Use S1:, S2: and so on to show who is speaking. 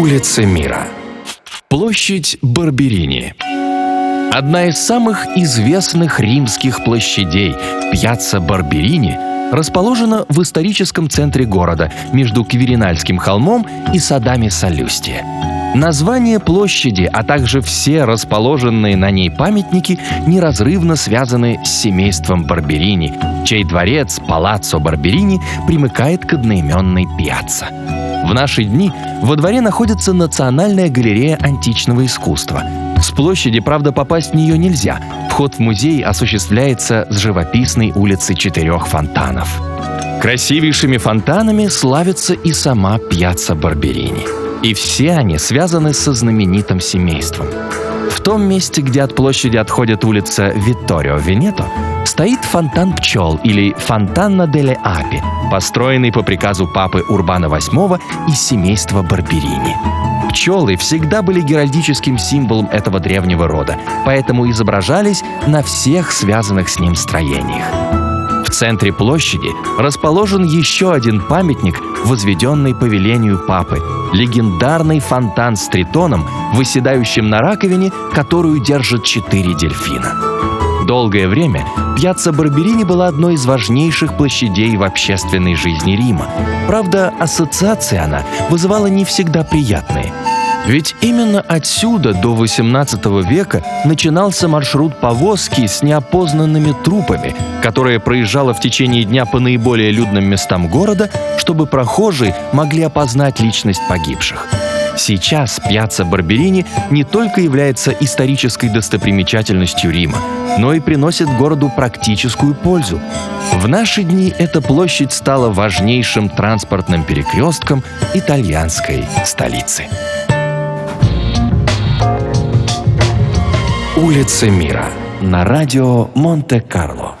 S1: Улица мира. Площадь Барберини. Одна из самых известных римских площадей, Пьяцца Барберини, расположена в историческом центре города между Кверинальским холмом и садами Солюстия. Название площади, а также все расположенные на ней памятники неразрывно связаны с семейством Барберини, чей дворец Палаццо Барберини примыкает к одноименной пьяцца. В наши дни во дворе находится Национальная галерея античного искусства. С площади, правда, попасть в нее нельзя. Вход в музей осуществляется с живописной улицы четырех фонтанов. Красивейшими фонтанами славится и сама пьяца Барберини. И все они связаны со знаменитым семейством. В том месте, где от площади отходит улица Витторио Венето, стоит фонтан пчел или Фонтанна деле Апи, построенный по приказу папы Урбана VIII из семейства Барберини. Пчелы всегда были геральдическим символом этого древнего рода, поэтому изображались на всех связанных с ним строениях. В центре площади расположен еще один памятник, возведенный по велению папы – легендарный фонтан с тритоном, выседающим на раковине, которую держат четыре дельфина. Долгое время Пьяцца Барберини была одной из важнейших площадей в общественной жизни Рима. Правда, ассоциации она вызывала не всегда приятные. Ведь именно отсюда до XVIII века начинался маршрут повозки с неопознанными трупами, которая проезжала в течение дня по наиболее людным местам города, чтобы прохожие могли опознать личность погибших. Сейчас пьяца Барберини не только является исторической достопримечательностью Рима, но и приносит городу практическую пользу. В наши дни эта площадь стала важнейшим транспортным перекрестком итальянской столицы. Улица мира на радио Монте-Карло.